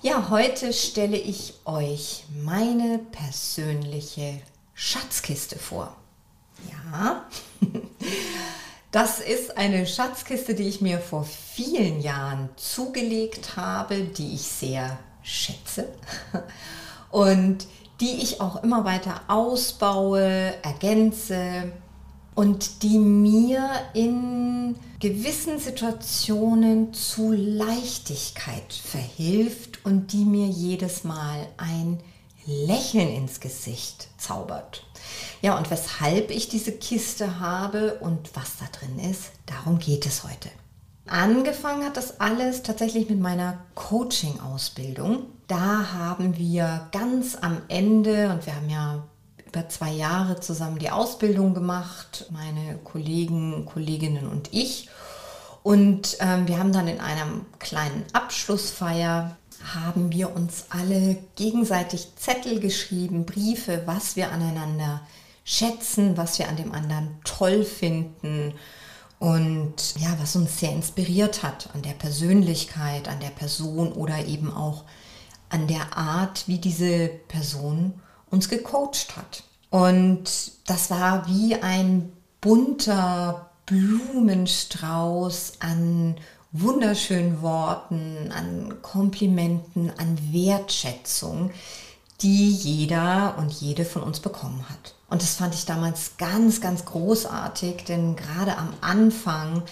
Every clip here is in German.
Ja, heute stelle ich euch meine persönliche Schatzkiste vor. Ja, das ist eine Schatzkiste, die ich mir vor vielen Jahren zugelegt habe, die ich sehr schätze und die ich auch immer weiter ausbaue, ergänze und die mir in gewissen Situationen zu Leichtigkeit verhilft und die mir jedes Mal ein Lächeln ins Gesicht zaubert. Ja, und weshalb ich diese Kiste habe und was da drin ist, darum geht es heute. Angefangen hat das alles tatsächlich mit meiner Coaching-Ausbildung. Da haben wir ganz am Ende, und wir haben ja über zwei Jahre zusammen die Ausbildung gemacht, meine Kollegen, Kolleginnen und ich. Und ähm, wir haben dann in einer kleinen Abschlussfeier haben wir uns alle gegenseitig Zettel geschrieben, Briefe, was wir aneinander schätzen, was wir an dem anderen toll finden und ja, was uns sehr inspiriert hat an der Persönlichkeit, an der Person oder eben auch an der Art, wie diese Person uns gecoacht hat. Und das war wie ein bunter Blumenstrauß an wunderschönen Worten, an Komplimenten, an Wertschätzung, die jeder und jede von uns bekommen hat. Und das fand ich damals ganz, ganz großartig, denn gerade am Anfang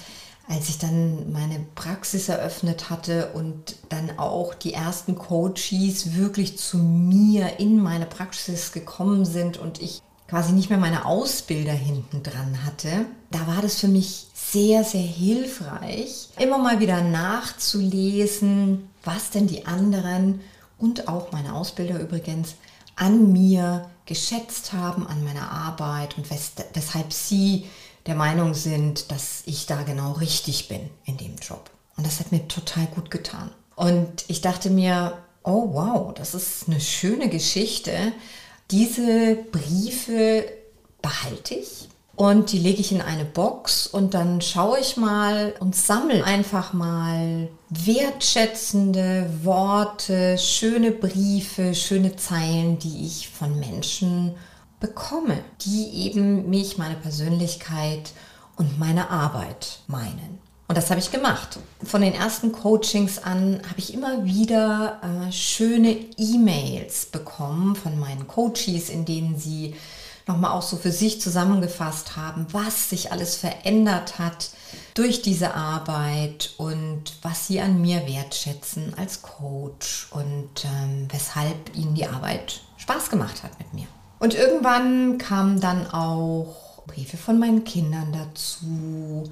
als ich dann meine Praxis eröffnet hatte und dann auch die ersten Coaches wirklich zu mir in meine Praxis gekommen sind und ich quasi nicht mehr meine Ausbilder hinten dran hatte, da war das für mich sehr, sehr hilfreich, immer mal wieder nachzulesen, was denn die anderen und auch meine Ausbilder übrigens an mir geschätzt haben, an meiner Arbeit und weshalb sie der Meinung sind, dass ich da genau richtig bin in dem Job. Und das hat mir total gut getan. Und ich dachte mir, oh wow, das ist eine schöne Geschichte. Diese Briefe behalte ich und die lege ich in eine Box und dann schaue ich mal und sammle einfach mal wertschätzende Worte, schöne Briefe, schöne Zeilen, die ich von Menschen bekomme, die eben mich, meine Persönlichkeit und meine Arbeit meinen. Und das habe ich gemacht. Von den ersten Coachings an habe ich immer wieder äh, schöne E-Mails bekommen von meinen Coaches, in denen sie nochmal auch so für sich zusammengefasst haben, was sich alles verändert hat durch diese Arbeit und was sie an mir wertschätzen als Coach und ähm, weshalb ihnen die Arbeit Spaß gemacht hat mit mir. Und irgendwann kamen dann auch Briefe von meinen Kindern dazu,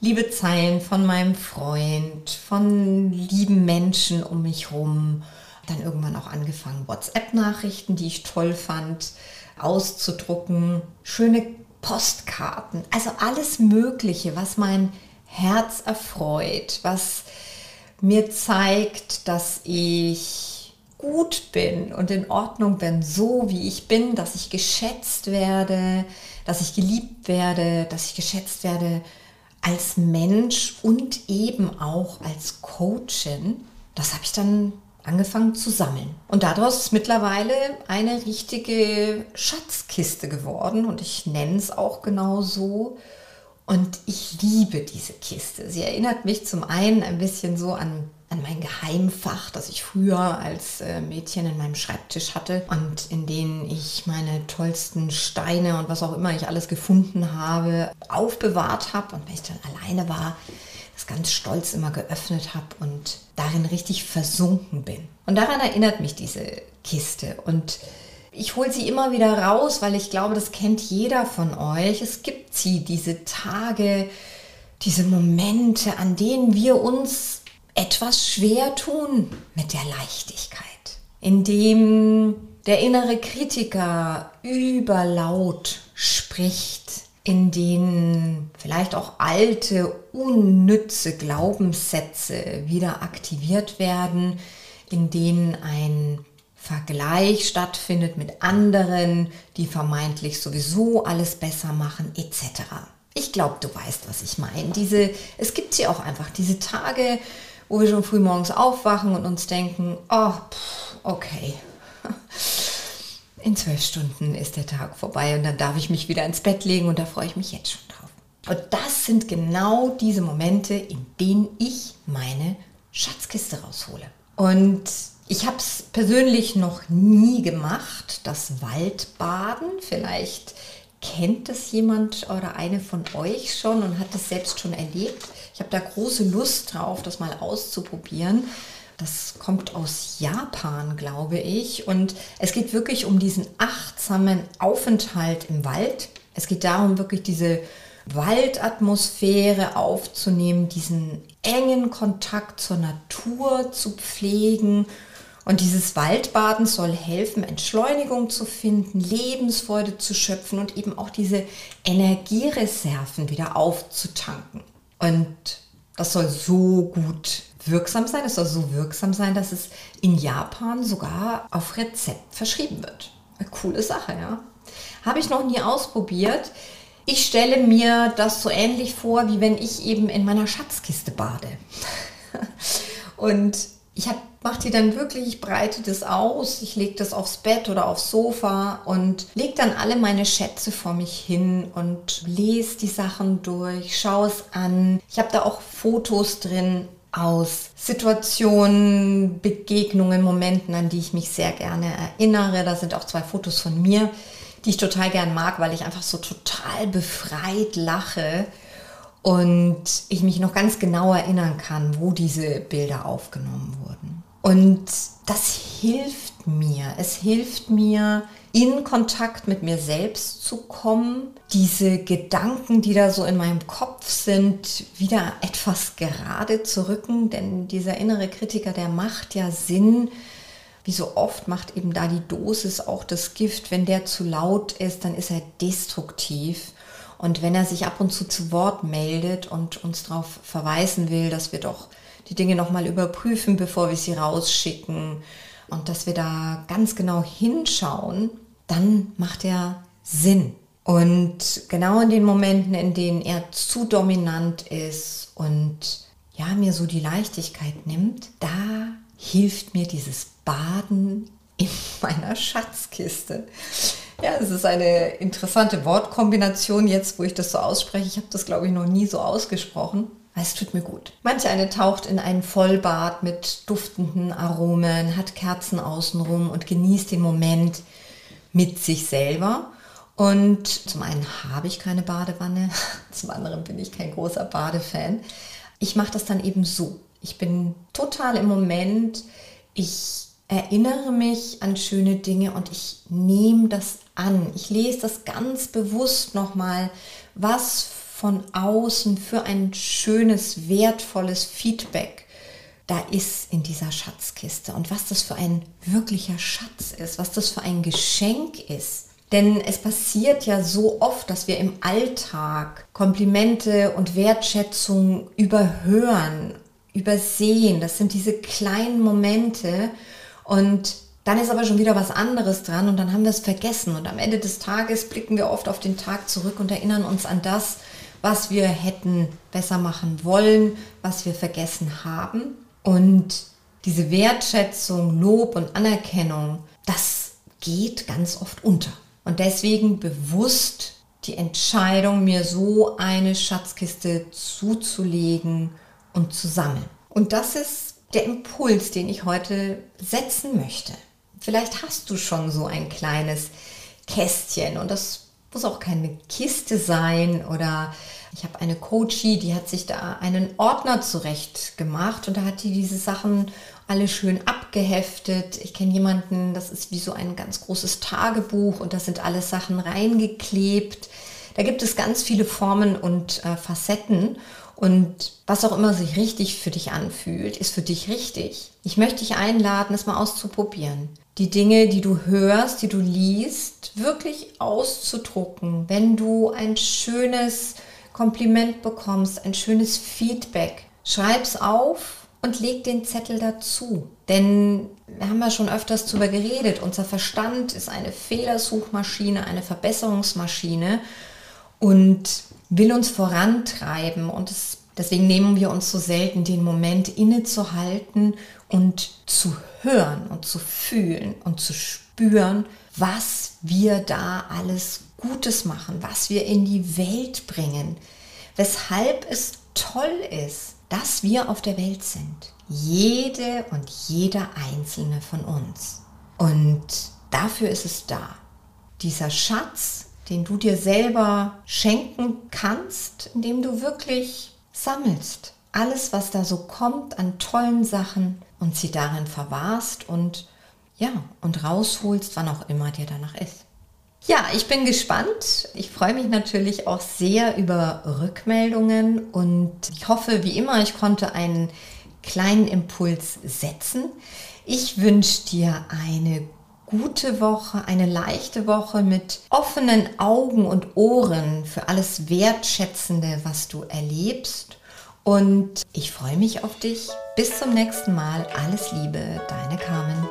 liebe Zeilen von meinem Freund, von lieben Menschen um mich rum. Dann irgendwann auch angefangen, WhatsApp-Nachrichten, die ich toll fand, auszudrucken, schöne Postkarten, also alles Mögliche, was mein Herz erfreut, was mir zeigt, dass ich gut bin und in Ordnung bin, so wie ich bin, dass ich geschätzt werde, dass ich geliebt werde, dass ich geschätzt werde als Mensch und eben auch als Coachin, das habe ich dann angefangen zu sammeln. Und daraus ist mittlerweile eine richtige Schatzkiste geworden und ich nenne es auch genau so. Und ich liebe diese Kiste. Sie erinnert mich zum einen ein bisschen so an an mein Geheimfach, das ich früher als äh, Mädchen in meinem Schreibtisch hatte und in denen ich meine tollsten Steine und was auch immer ich alles gefunden habe, aufbewahrt habe. Und wenn ich dann alleine war, das ganz stolz immer geöffnet habe und darin richtig versunken bin. Und daran erinnert mich diese Kiste. Und ich hole sie immer wieder raus, weil ich glaube, das kennt jeder von euch. Es gibt sie, diese Tage, diese Momente, an denen wir uns etwas schwer tun mit der Leichtigkeit, indem der innere Kritiker überlaut spricht, in denen vielleicht auch alte, unnütze Glaubenssätze wieder aktiviert werden, in denen ein Vergleich stattfindet mit anderen, die vermeintlich sowieso alles besser machen, etc. Ich glaube, du weißt, was ich meine. Diese, es gibt sie auch einfach, diese Tage, wo wir schon früh morgens aufwachen und uns denken, oh, pff, okay, in zwölf Stunden ist der Tag vorbei und dann darf ich mich wieder ins Bett legen und da freue ich mich jetzt schon drauf. Und das sind genau diese Momente, in denen ich meine Schatzkiste raushole. Und ich habe es persönlich noch nie gemacht, das Waldbaden. Vielleicht kennt das jemand oder eine von euch schon und hat das selbst schon erlebt. Ich habe da große Lust drauf, das mal auszuprobieren. Das kommt aus Japan, glaube ich. Und es geht wirklich um diesen achtsamen Aufenthalt im Wald. Es geht darum, wirklich diese Waldatmosphäre aufzunehmen, diesen engen Kontakt zur Natur zu pflegen und dieses Waldbaden soll helfen, Entschleunigung zu finden, Lebensfreude zu schöpfen und eben auch diese Energiereserven wieder aufzutanken. Und das soll so gut wirksam sein. Es soll so wirksam sein, dass es in Japan sogar auf Rezept verschrieben wird. Eine coole Sache, ja. Habe ich noch nie ausprobiert. Ich stelle mir das so ähnlich vor, wie wenn ich eben in meiner Schatzkiste bade. Und ich mache die dann wirklich, ich breite das aus, ich lege das aufs Bett oder aufs Sofa und lege dann alle meine Schätze vor mich hin und lese die Sachen durch, schaue es an. Ich habe da auch Fotos drin aus Situationen, Begegnungen, Momenten, an die ich mich sehr gerne erinnere. Da sind auch zwei Fotos von mir, die ich total gern mag, weil ich einfach so total befreit lache und ich mich noch ganz genau erinnern kann, wo diese Bilder aufgenommen wurden. Und das hilft mir. Es hilft mir, in Kontakt mit mir selbst zu kommen, diese Gedanken, die da so in meinem Kopf sind, wieder etwas gerade zu rücken, denn dieser innere Kritiker, der macht ja Sinn. Wie so oft macht eben da die Dosis auch das Gift. Wenn der zu laut ist, dann ist er destruktiv. Und wenn er sich ab und zu zu Wort meldet und uns darauf verweisen will, dass wir doch die Dinge nochmal überprüfen, bevor wir sie rausschicken und dass wir da ganz genau hinschauen, dann macht er Sinn. Und genau in den Momenten, in denen er zu dominant ist und ja, mir so die Leichtigkeit nimmt, da hilft mir dieses Baden in meiner Schatzkiste. Ja, es ist eine interessante Wortkombination jetzt, wo ich das so ausspreche. Ich habe das, glaube ich, noch nie so ausgesprochen. Es tut mir gut. Manch eine taucht in ein Vollbad mit duftenden Aromen, hat Kerzen außenrum und genießt den Moment mit sich selber. Und zum einen habe ich keine Badewanne, zum anderen bin ich kein großer Badefan. Ich mache das dann eben so. Ich bin total im Moment. Ich erinnere mich an schöne Dinge und ich nehme das an. Ich lese das ganz bewusst nochmal, was von außen für ein schönes, wertvolles Feedback da ist in dieser Schatzkiste und was das für ein wirklicher Schatz ist, was das für ein Geschenk ist. Denn es passiert ja so oft, dass wir im Alltag Komplimente und Wertschätzung überhören, übersehen. Das sind diese kleinen Momente und dann ist aber schon wieder was anderes dran und dann haben wir es vergessen. Und am Ende des Tages blicken wir oft auf den Tag zurück und erinnern uns an das, was wir hätten besser machen wollen, was wir vergessen haben. Und diese Wertschätzung, Lob und Anerkennung, das geht ganz oft unter. Und deswegen bewusst die Entscheidung, mir so eine Schatzkiste zuzulegen und zu sammeln. Und das ist der Impuls, den ich heute setzen möchte. Vielleicht hast du schon so ein kleines Kästchen und das muss auch keine Kiste sein oder ich habe eine Coachie, die hat sich da einen Ordner zurecht gemacht und da hat die diese Sachen alle schön abgeheftet. Ich kenne jemanden, das ist wie so ein ganz großes Tagebuch und da sind alle Sachen reingeklebt. Da gibt es ganz viele Formen und äh, Facetten Und was auch immer sich richtig für dich anfühlt, ist für dich richtig. Ich möchte dich einladen, es mal auszuprobieren. Die Dinge, die du hörst, die du liest, wirklich auszudrucken. Wenn du ein schönes Kompliment bekommst, ein schönes Feedback, schreib's auf und leg den Zettel dazu. Denn wir haben ja schon öfters darüber geredet, unser Verstand ist eine Fehlersuchmaschine, eine Verbesserungsmaschine und will uns vorantreiben und es, deswegen nehmen wir uns so selten den Moment innezuhalten und zu hören und zu fühlen und zu spüren, was wir da alles Gutes machen, was wir in die Welt bringen, weshalb es toll ist, dass wir auf der Welt sind. Jede und jeder einzelne von uns. Und dafür ist es da. Dieser Schatz den du dir selber schenken kannst, indem du wirklich sammelst. Alles, was da so kommt an tollen Sachen und sie darin verwahrst und ja, und rausholst, wann auch immer dir danach ist. Ja, ich bin gespannt. Ich freue mich natürlich auch sehr über Rückmeldungen und ich hoffe, wie immer, ich konnte einen kleinen Impuls setzen. Ich wünsche dir eine gute Woche, eine leichte Woche mit offenen Augen und Ohren für alles Wertschätzende, was du erlebst. Und ich freue mich auf dich. Bis zum nächsten Mal. Alles Liebe, deine Carmen.